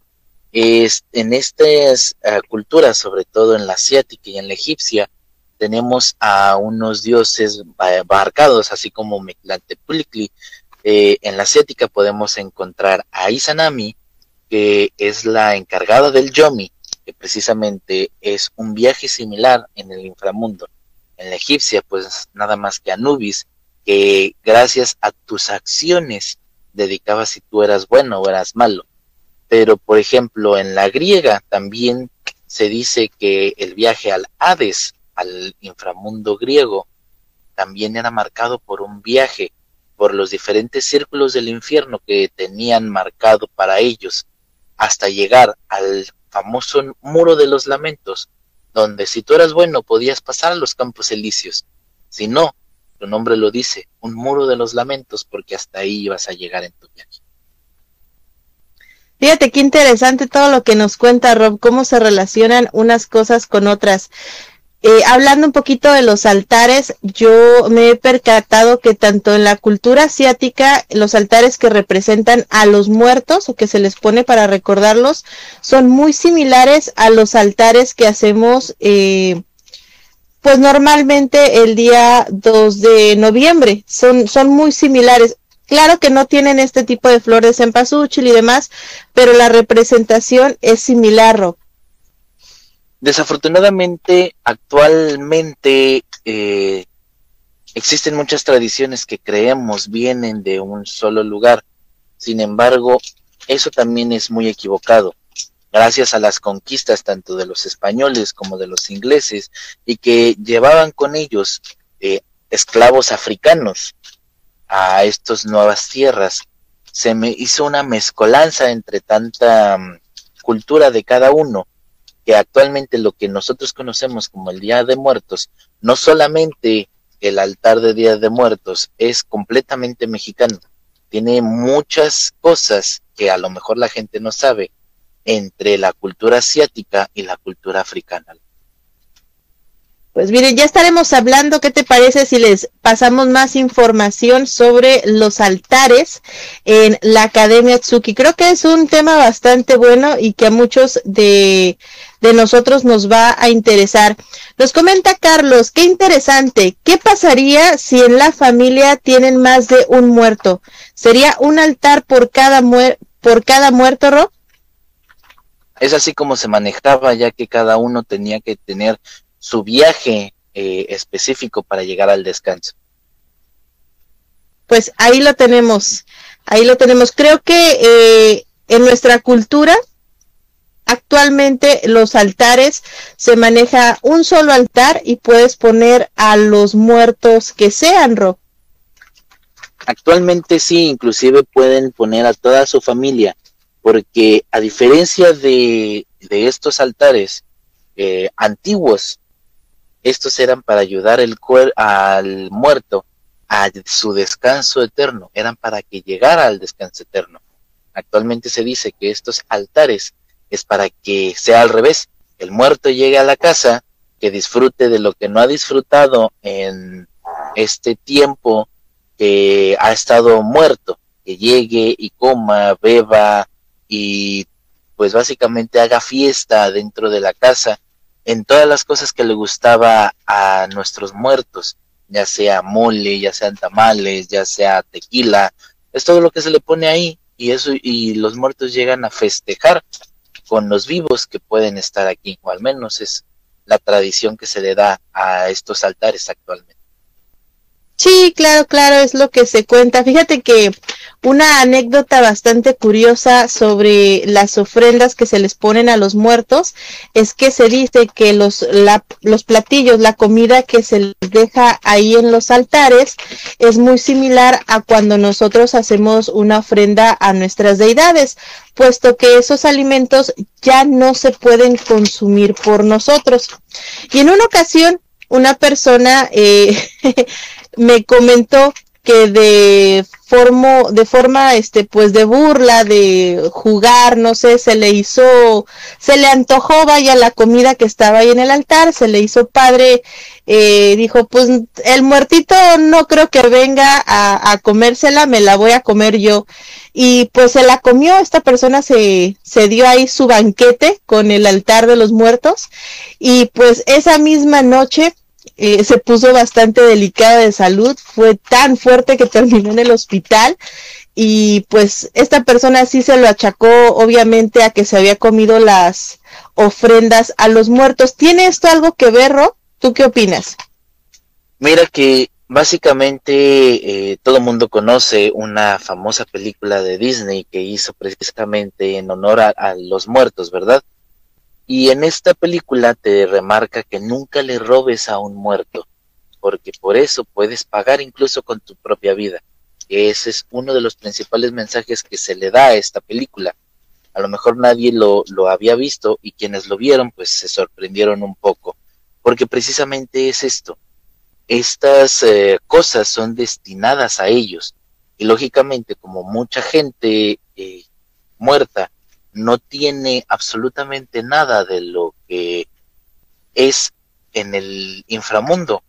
es, en estas uh, culturas, sobre todo en la asiática y en la egipcia, tenemos a unos dioses barcados, así como Meclantepulcli. Eh, en la asiática podemos encontrar a Izanami, que es la encargada del Yomi, que precisamente es un viaje similar en el inframundo. En la egipcia, pues nada más que Anubis, que gracias a tus acciones dedicabas si tú eras bueno o eras malo. Pero, por ejemplo, en la griega también se dice que el viaje al Hades, al inframundo griego, también era marcado por un viaje por los diferentes círculos del infierno que tenían marcado para ellos, hasta llegar al famoso muro de los lamentos, donde si tú eras bueno podías pasar a los campos elíseos, si no, tu nombre lo dice, un muro de los lamentos, porque hasta ahí ibas a llegar en tu viaje. Fíjate qué interesante todo lo que nos cuenta Rob, cómo se relacionan unas cosas con otras. Eh, hablando un poquito de los altares, yo me he percatado que tanto en la cultura asiática, los altares que representan a los muertos o que se les pone para recordarlos, son muy similares a los altares que hacemos eh, pues normalmente el día 2 de noviembre. Son, son muy similares. Claro que no tienen este tipo de flores en pasuchil y demás, pero la representación es similar, Rob. Desafortunadamente, actualmente eh, existen muchas tradiciones que creemos vienen de un solo lugar. Sin embargo, eso también es muy equivocado gracias a las conquistas tanto de los españoles como de los ingleses y que llevaban con ellos eh, esclavos africanos a estas nuevas tierras. Se me hizo una mezcolanza entre tanta mm, cultura de cada uno que actualmente lo que nosotros conocemos como el Día de Muertos, no solamente el altar de Día de Muertos es completamente mexicano, tiene muchas cosas que a lo mejor la gente no sabe, entre la cultura asiática y la cultura africana. Pues miren, ya estaremos hablando, ¿qué te parece si les pasamos más información sobre los altares en la Academia Tsuki? Creo que es un tema bastante bueno y que a muchos de, de nosotros nos va a interesar. Nos comenta Carlos, qué interesante, ¿qué pasaría si en la familia tienen más de un muerto? ¿Sería un altar por cada, muer por cada muerto, Rob? Es así como se manejaba, ya que cada uno tenía que tener su viaje eh, específico para llegar al descanso. Pues ahí lo tenemos, ahí lo tenemos. Creo que eh, en nuestra cultura actualmente los altares se maneja un solo altar y puedes poner a los muertos que sean, Ro. Actualmente sí, inclusive pueden poner a toda su familia, porque a diferencia de, de estos altares eh, antiguos, estos eran para ayudar el al muerto a su descanso eterno, eran para que llegara al descanso eterno. Actualmente se dice que estos altares es para que sea al revés, el muerto llegue a la casa, que disfrute de lo que no ha disfrutado en este tiempo que ha estado muerto, que llegue y coma, beba y pues básicamente haga fiesta dentro de la casa en todas las cosas que le gustaba a nuestros muertos, ya sea mole, ya sean tamales, ya sea tequila, es todo lo que se le pone ahí y eso y los muertos llegan a festejar con los vivos que pueden estar aquí, o al menos es la tradición que se le da a estos altares actualmente. Sí, claro, claro, es lo que se cuenta. Fíjate que una anécdota bastante curiosa sobre las ofrendas que se les ponen a los muertos es que se dice que los, los platillos, la comida que se les deja ahí en los altares es muy similar a cuando nosotros hacemos una ofrenda a nuestras deidades, puesto que esos alimentos ya no se pueden consumir por nosotros. Y en una ocasión, una persona eh, me comentó que de forma, de forma, este, pues de burla, de jugar, no sé, se le hizo, se le antojó, vaya, la comida que estaba ahí en el altar, se le hizo padre, eh, dijo, pues el muertito no creo que venga a, a comérsela, me la voy a comer yo. Y pues se la comió, esta persona se, se dio ahí su banquete con el altar de los muertos, y pues esa misma noche, eh, se puso bastante delicada de salud, fue tan fuerte que terminó en el hospital y pues esta persona sí se lo achacó obviamente a que se había comido las ofrendas a los muertos. ¿Tiene esto algo que ver, Ro? ¿Tú qué opinas? Mira que básicamente eh, todo el mundo conoce una famosa película de Disney que hizo precisamente en honor a los muertos, ¿verdad? Y en esta película te remarca que nunca le robes a un muerto, porque por eso puedes pagar incluso con tu propia vida. Ese es uno de los principales mensajes que se le da a esta película. A lo mejor nadie lo, lo había visto y quienes lo vieron pues se sorprendieron un poco, porque precisamente es esto. Estas eh, cosas son destinadas a ellos y lógicamente como mucha gente eh, muerta no tiene absolutamente nada de lo que es en el inframundo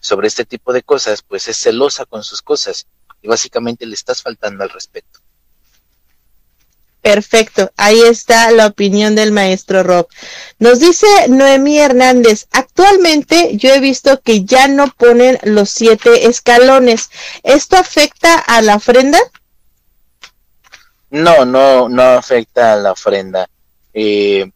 sobre este tipo de cosas, pues es celosa con sus cosas y básicamente le estás faltando al respeto. Perfecto, ahí está la opinión del maestro Rob. Nos dice Noemí Hernández, actualmente yo he visto que ya no ponen los siete escalones. ¿Esto afecta a la ofrenda? No, no, no afecta a la ofrenda. Eh,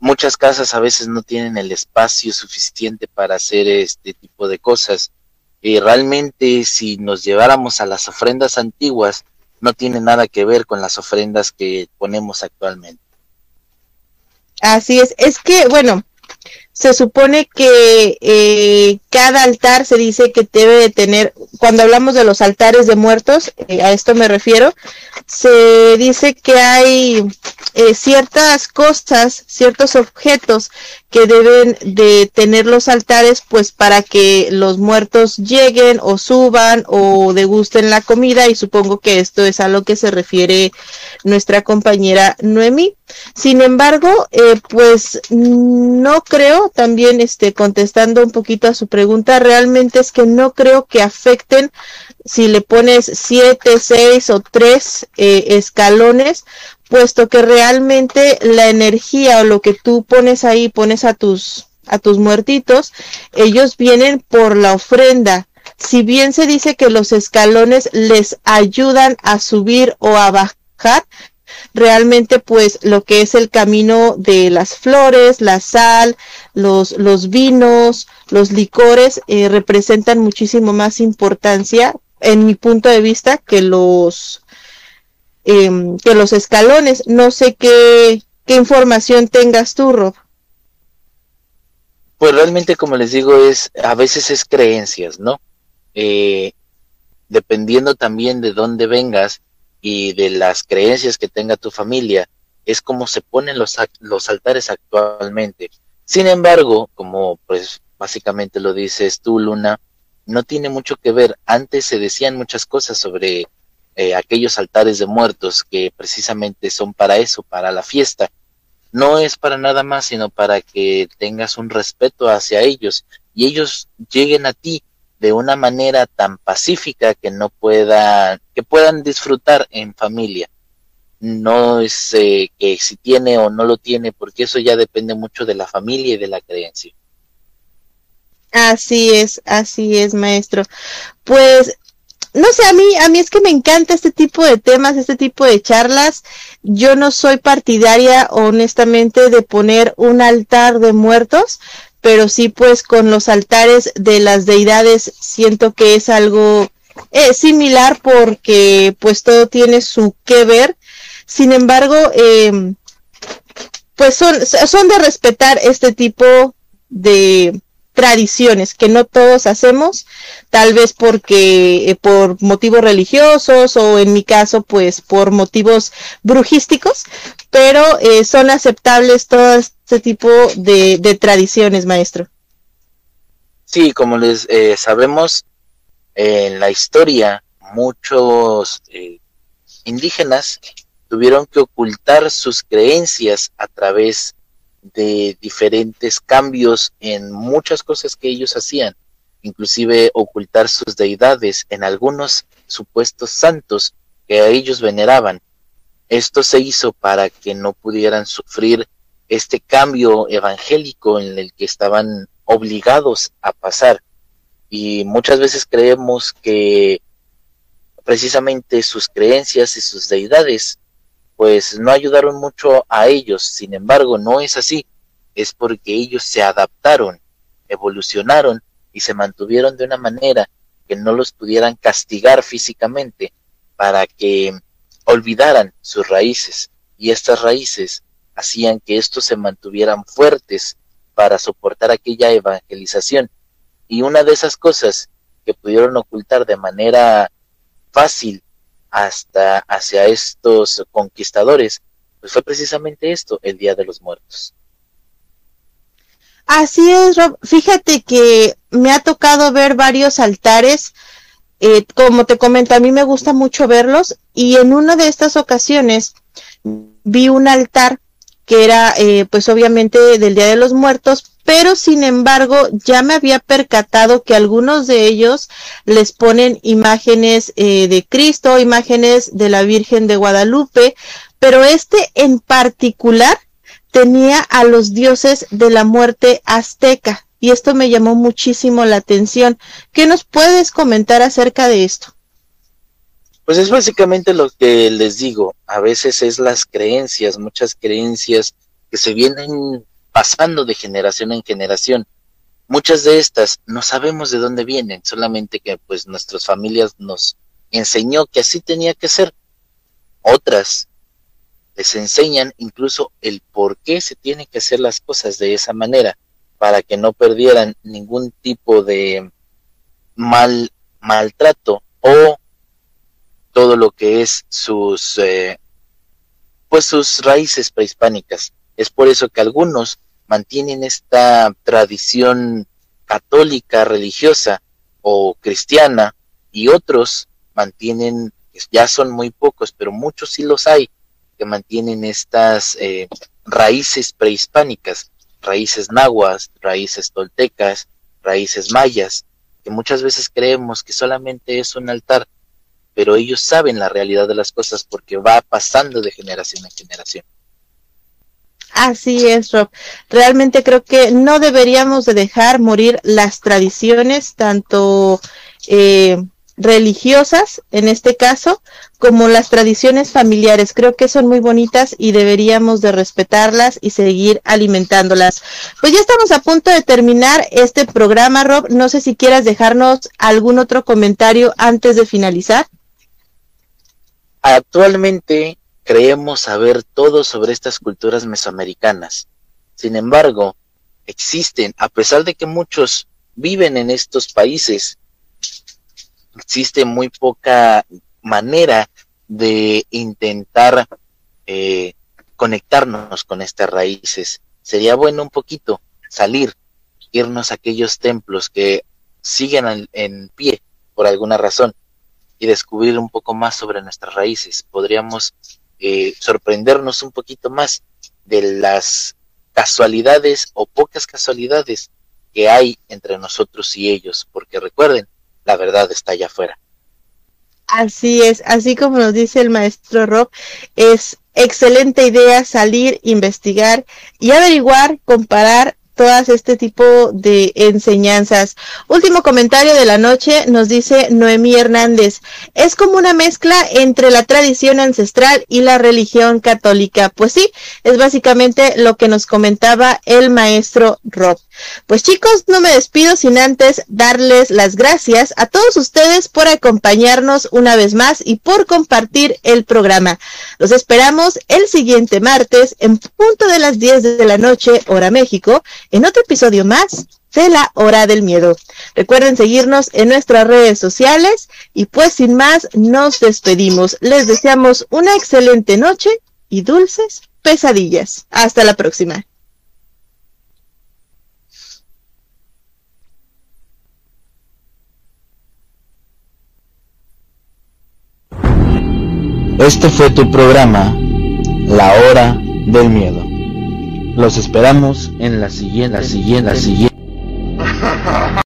muchas casas a veces no tienen el espacio suficiente para hacer este tipo de cosas. Y realmente si nos lleváramos a las ofrendas antiguas, no tiene nada que ver con las ofrendas que ponemos actualmente. Así es, es que, bueno, se supone que eh, cada altar se dice que debe de tener, cuando hablamos de los altares de muertos, eh, a esto me refiero, se dice que hay eh, ciertas cosas, ciertos objetos que deben de tener los altares, pues para que los muertos lleguen o suban o degusten la comida y supongo que esto es a lo que se refiere nuestra compañera Noemí. Sin embargo, eh, pues no creo, también este, contestando un poquito a su pregunta, realmente es que no creo que afecten si le pones siete, seis o tres eh, escalones, puesto que realmente la energía o lo que tú pones ahí, pones a tus, a tus muertitos, ellos vienen por la ofrenda. Si bien se dice que los escalones les ayudan a subir o a bajar, realmente pues lo que es el camino de las flores, la sal, los, los vinos, los licores eh, representan muchísimo más importancia en mi punto de vista que los em, que los escalones. No sé qué, qué información tengas tú, Rob. Pues realmente, como les digo, es a veces es creencias, ¿no? Eh, dependiendo también de dónde vengas, y de las creencias que tenga tu familia, es como se ponen los, los altares actualmente. Sin embargo, como pues básicamente lo dices tú, Luna, no tiene mucho que ver. Antes se decían muchas cosas sobre eh, aquellos altares de muertos que precisamente son para eso, para la fiesta. No es para nada más, sino para que tengas un respeto hacia ellos y ellos lleguen a ti de una manera tan pacífica que no pueda, que puedan disfrutar en familia. No es eh, que si tiene o no lo tiene, porque eso ya depende mucho de la familia y de la creencia. Así es, así es, maestro. Pues no sé, a mí, a mí es que me encanta este tipo de temas, este tipo de charlas. Yo no soy partidaria, honestamente, de poner un altar de muertos, pero sí pues con los altares de las deidades siento que es algo eh, similar porque pues todo tiene su que ver. Sin embargo, eh, pues son, son de respetar este tipo de, tradiciones que no todos hacemos, tal vez porque eh, por motivos religiosos o en mi caso pues por motivos brujísticos, pero eh, son aceptables todo este tipo de, tradiciones, maestro. Sí, como les eh, sabemos, en la historia muchos indígenas tuvieron que ocultar sus creencias a través de diferentes cambios en muchas cosas que ellos hacían, inclusive ocultar sus deidades en algunos supuestos santos que a ellos veneraban. Esto se hizo para que no pudieran sufrir este cambio evangélico en el que estaban obligados a pasar. Y muchas veces creemos que precisamente sus creencias y sus deidades pues no ayudaron mucho a ellos. Sin embargo, no es así. Es porque ellos se adaptaron, evolucionaron y se mantuvieron de una manera que no los pudieran castigar físicamente para que olvidaran sus raíces. Y estas raíces hacían que estos se mantuvieran fuertes para soportar aquella evangelización. Y una de esas cosas que pudieron ocultar de manera fácil hasta hacia estos conquistadores, pues fue precisamente esto, el Día de los Muertos. Así es, Rob. Fíjate que me ha tocado ver varios altares. Eh, como te comento, a mí me gusta mucho verlos y en una de estas ocasiones vi un altar que era eh, pues obviamente del Día de los Muertos, pero sin embargo ya me había percatado que algunos de ellos les ponen imágenes eh, de Cristo, imágenes de la Virgen de Guadalupe, pero este en particular tenía a los dioses de la muerte azteca y esto me llamó muchísimo la atención. ¿Qué nos puedes comentar acerca de esto? Pues es básicamente lo que les digo, a veces es las creencias, muchas creencias que se vienen pasando de generación en generación. Muchas de estas no sabemos de dónde vienen, solamente que pues nuestras familias nos enseñó que así tenía que ser. Otras les enseñan incluso el por qué se tienen que hacer las cosas de esa manera. para que no perdieran ningún tipo de mal maltrato o todo lo que es sus eh, pues sus raíces prehispánicas. Es por eso que algunos mantienen esta tradición católica religiosa o cristiana y otros mantienen, ya son muy pocos, pero muchos sí los hay, que mantienen estas eh, raíces prehispánicas, raíces nahuas, raíces toltecas, raíces mayas, que muchas veces creemos que solamente es un altar, pero ellos saben la realidad de las cosas porque va pasando de generación en generación. Así es, Rob. Realmente creo que no deberíamos de dejar morir las tradiciones, tanto eh, religiosas, en este caso, como las tradiciones familiares. Creo que son muy bonitas y deberíamos de respetarlas y seguir alimentándolas. Pues ya estamos a punto de terminar este programa, Rob. No sé si quieras dejarnos algún otro comentario antes de finalizar. Actualmente creemos saber todo sobre estas culturas mesoamericanas. Sin embargo, existen, a pesar de que muchos viven en estos países, existe muy poca manera de intentar eh, conectarnos con estas raíces. Sería bueno un poquito salir, irnos a aquellos templos que siguen en pie por alguna razón y descubrir un poco más sobre nuestras raíces. Podríamos eh, sorprendernos un poquito más de las casualidades o pocas casualidades que hay entre nosotros y ellos, porque recuerden, la verdad está allá afuera. Así es, así como nos dice el maestro Rob, es excelente idea salir, investigar y averiguar, comparar todas este tipo de enseñanzas. Último comentario de la noche nos dice Noemí Hernández. Es como una mezcla entre la tradición ancestral y la religión católica. Pues sí, es básicamente lo que nos comentaba el maestro Rob. Pues chicos, no me despido sin antes darles las gracias a todos ustedes por acompañarnos una vez más y por compartir el programa. Los esperamos el siguiente martes en punto de las 10 de la noche, hora México, en otro episodio más de la hora del miedo. Recuerden seguirnos en nuestras redes sociales y pues sin más nos despedimos. Les deseamos una excelente noche y dulces pesadillas. Hasta la próxima. Este fue tu programa, La Hora del Miedo. Los esperamos en la siguiente, la siguiente, la siguiente.